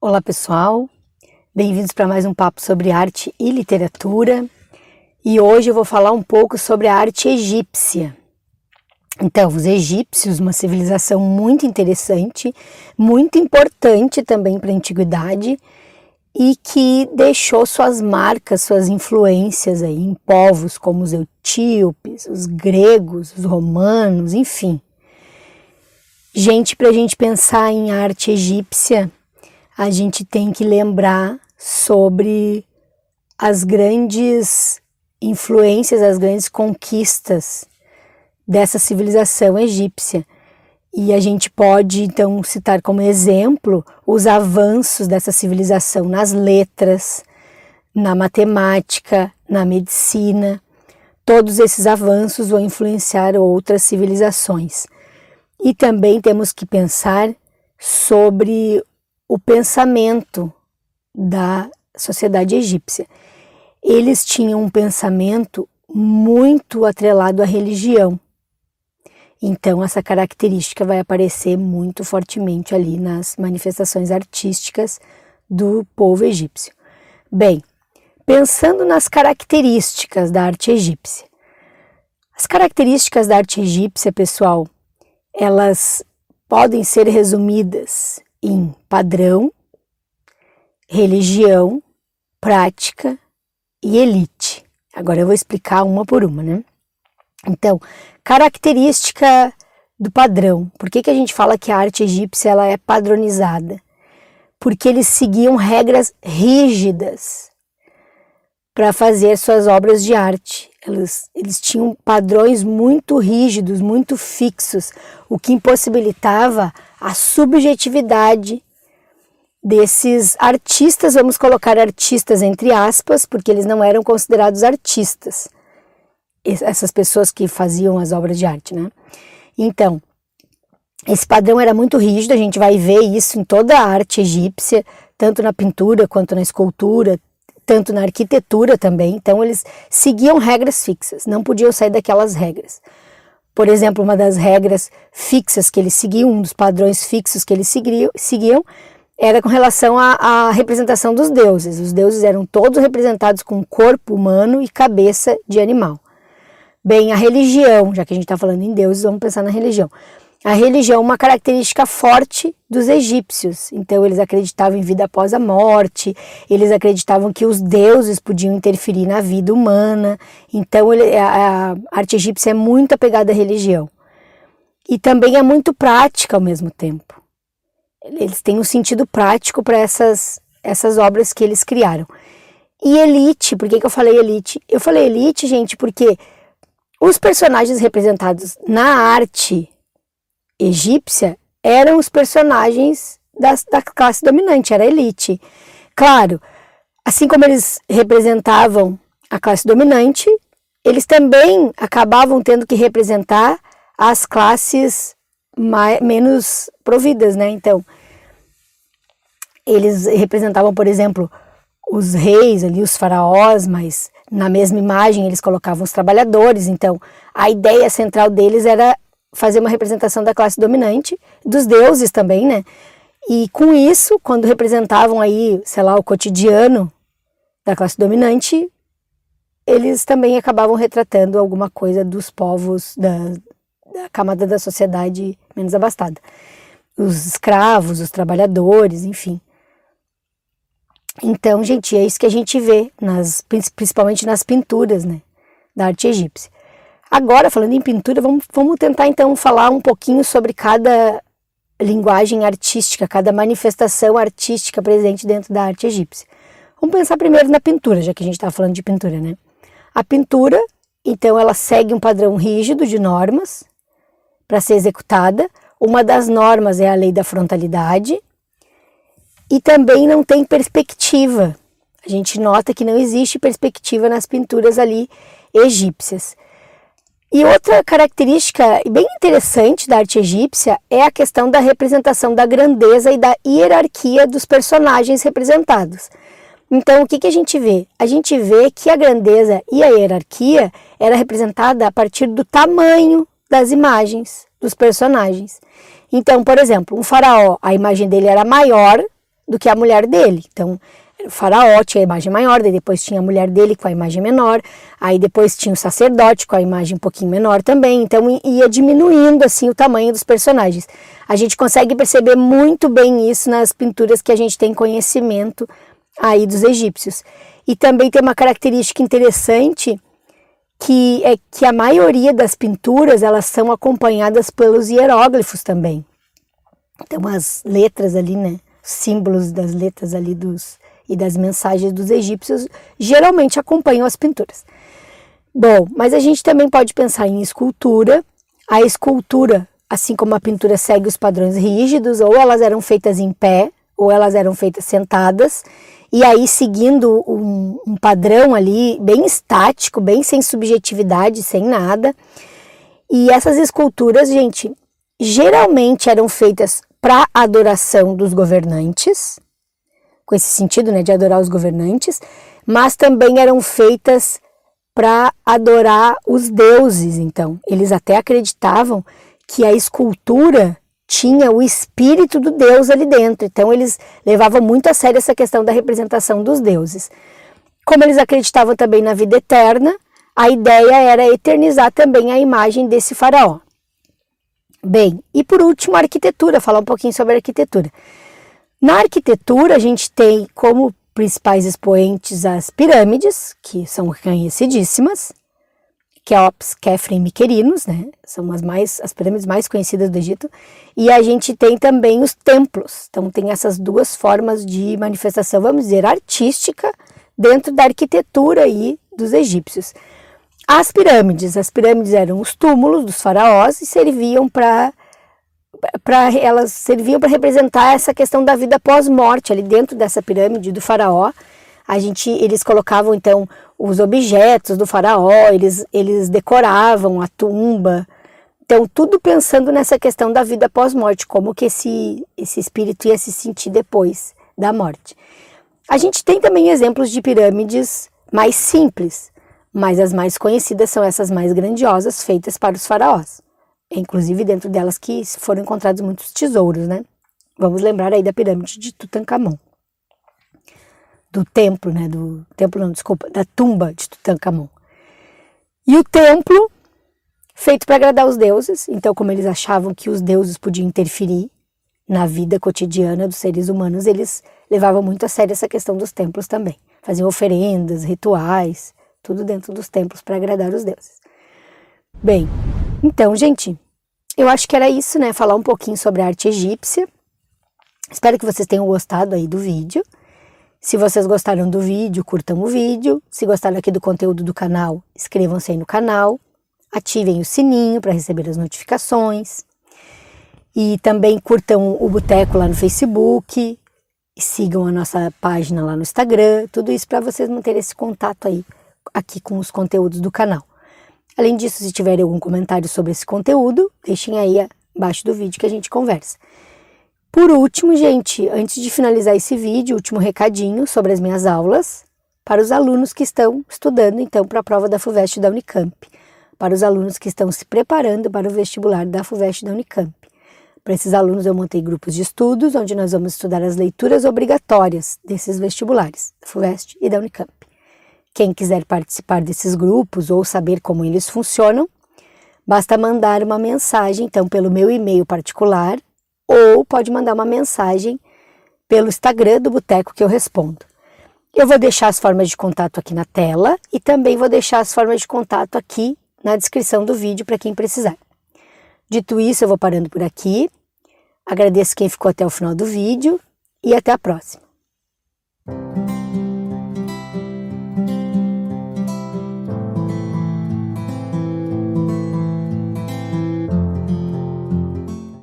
Olá pessoal, bem-vindos para mais um papo sobre arte e literatura. E hoje eu vou falar um pouco sobre a arte egípcia. Então, os egípcios, uma civilização muito interessante, muito importante também para a antiguidade e que deixou suas marcas, suas influências aí em povos como os etíopes, os gregos, os romanos, enfim. Gente, para a gente pensar em arte egípcia, a gente tem que lembrar sobre as grandes influências, as grandes conquistas dessa civilização egípcia. E a gente pode então citar como exemplo os avanços dessa civilização nas letras, na matemática, na medicina. Todos esses avanços vão influenciar outras civilizações. E também temos que pensar sobre o pensamento da sociedade egípcia. Eles tinham um pensamento muito atrelado à religião. Então, essa característica vai aparecer muito fortemente ali nas manifestações artísticas do povo egípcio. Bem, pensando nas características da arte egípcia. As características da arte egípcia, pessoal, elas podem ser resumidas em padrão, religião, prática e elite. Agora eu vou explicar uma por uma, né? Então, característica do padrão. Por que, que a gente fala que a arte egípcia ela é padronizada? Porque eles seguiam regras rígidas para fazer suas obras de arte. Eles, eles tinham padrões muito rígidos, muito fixos, o que impossibilitava a subjetividade desses artistas, vamos colocar artistas entre aspas, porque eles não eram considerados artistas, essas pessoas que faziam as obras de arte, né? Então, esse padrão era muito rígido, a gente vai ver isso em toda a arte egípcia, tanto na pintura quanto na escultura, tanto na arquitetura também. Então, eles seguiam regras fixas, não podiam sair daquelas regras. Por exemplo, uma das regras fixas que eles seguiam, um dos padrões fixos que eles seguiam, seguiam era com relação à, à, representação dos deuses. Os deuses eram todos representados com corpo humano e cabeça de animal. Bem, a religião, já que a gente está falando em deuses, vamos pensar na religião. A religião é uma característica forte dos egípcios. Então, eles acreditavam em vida após a morte, eles acreditavam que os deuses podiam interferir na vida humana. Então, ele, a, a arte egípcia é muito apegada à religião. E também é muito prática ao mesmo tempo. Eles têm um sentido prático para essas, essas obras que eles criaram. E elite, por que, que eu falei elite? Eu falei elite, gente, porque os personagens representados na arte egípcia eram os personagens da, da classe dominante, era a elite. Claro, assim como eles representavam a classe dominante, eles também acabavam tendo que representar as classes mais, menos providas, né? Então, eles representavam, por exemplo, os reis ali, os faraós, mas na mesma imagem eles colocavam os trabalhadores. Então, a ideia central deles era fazer uma representação da classe dominante, dos deuses também, né? E com isso, quando representavam aí, sei lá, o cotidiano da classe dominante, eles também acabavam retratando alguma coisa dos povos da, da camada da sociedade menos abastada. Os escravos, os trabalhadores, enfim. Então, gente, é isso que a gente vê, nas, principalmente nas pinturas né, da arte egípcia. Agora, falando em pintura, vamos, vamos tentar então falar um pouquinho sobre cada linguagem artística, cada manifestação artística presente dentro da arte egípcia. Vamos pensar primeiro na pintura, já que a gente está falando de pintura, né? A pintura, então, ela segue um padrão rígido de normas para ser executada. Uma das normas é a lei da frontalidade e também não tem perspectiva. A gente nota que não existe perspectiva nas pinturas ali egípcias. E outra característica bem interessante da arte egípcia é a questão da representação da grandeza e da hierarquia dos personagens representados. Então, o que, que a gente vê? A gente vê que a grandeza e a hierarquia era representada a partir do tamanho das imagens dos personagens. Então, por exemplo, um faraó, a imagem dele era maior do que a mulher dele. Então, o faraó tinha a imagem maior, daí depois tinha a mulher dele com a imagem menor, aí depois tinha o sacerdote com a imagem um pouquinho menor também, então ia diminuindo assim o tamanho dos personagens. A gente consegue perceber muito bem isso nas pinturas que a gente tem conhecimento aí dos egípcios. E também tem uma característica interessante que é que a maioria das pinturas elas são acompanhadas pelos hieróglifos também. Então as letras ali, né, símbolos das letras ali dos e das mensagens dos egípcios geralmente acompanham as pinturas. Bom, mas a gente também pode pensar em escultura. A escultura, assim como a pintura segue os padrões rígidos, ou elas eram feitas em pé, ou elas eram feitas sentadas, e aí seguindo um, um padrão ali bem estático, bem sem subjetividade, sem nada. E essas esculturas, gente, geralmente eram feitas para adoração dos governantes, com esse sentido, né, de adorar os governantes, mas também eram feitas para adorar os deuses. Então, eles até acreditavam que a escultura tinha o espírito do deus ali dentro. Então, eles levavam muito a sério essa questão da representação dos deuses. Como eles acreditavam também na vida eterna, a ideia era eternizar também a imagem desse faraó. Bem, e por último, a arquitetura, falar um pouquinho sobre a arquitetura. Na arquitetura, a gente tem como principais expoentes as pirâmides, que são conhecidíssimas, Keops, Kefren e Miquerinos, né? São as mais as pirâmides mais conhecidas do Egito. E a gente tem também os templos. Então tem essas duas formas de manifestação, vamos dizer, artística dentro da arquitetura aí dos egípcios. As pirâmides, as pirâmides eram os túmulos dos faraós e serviam para para elas serviam para representar essa questão da vida pós-morte ali dentro dessa pirâmide do faraó. A gente eles colocavam então os objetos do faraó, eles eles decoravam a tumba. Então tudo pensando nessa questão da vida pós-morte, como que esse esse espírito ia se sentir depois da morte. A gente tem também exemplos de pirâmides mais simples, mas as mais conhecidas são essas mais grandiosas feitas para os faraós inclusive dentro delas que foram encontrados muitos tesouros, né? Vamos lembrar aí da pirâmide de Tutankhamon. Do templo, né? Do templo, não, desculpa, da tumba de Tutankhamon. E o templo, feito para agradar os deuses, então, como eles achavam que os deuses podiam interferir na vida cotidiana dos seres humanos, eles levavam muito a sério essa questão dos templos também. Faziam oferendas, rituais, tudo dentro dos templos para agradar os deuses. Bem, então, gente, eu acho que era isso, né? Falar um pouquinho sobre a arte egípcia. Espero que vocês tenham gostado aí do vídeo. Se vocês gostaram do vídeo, curtam o vídeo. Se gostaram aqui do conteúdo do canal, inscrevam-se aí no canal. Ativem o sininho para receber as notificações. E também curtam o Boteco lá no Facebook. Sigam a nossa página lá no Instagram. Tudo isso para vocês manterem esse contato aí aqui com os conteúdos do canal. Além disso, se tiverem algum comentário sobre esse conteúdo, deixem aí abaixo do vídeo que a gente conversa. Por último, gente, antes de finalizar esse vídeo, último recadinho sobre as minhas aulas para os alunos que estão estudando então para a prova da FUVEST da Unicamp, para os alunos que estão se preparando para o vestibular da FUVEST da Unicamp. Para esses alunos eu montei grupos de estudos onde nós vamos estudar as leituras obrigatórias desses vestibulares, da FUVEST e da Unicamp. Quem quiser participar desses grupos ou saber como eles funcionam, basta mandar uma mensagem, então, pelo meu e-mail particular, ou pode mandar uma mensagem pelo Instagram do Boteco que eu respondo. Eu vou deixar as formas de contato aqui na tela e também vou deixar as formas de contato aqui na descrição do vídeo para quem precisar. Dito isso, eu vou parando por aqui. Agradeço quem ficou até o final do vídeo e até a próxima.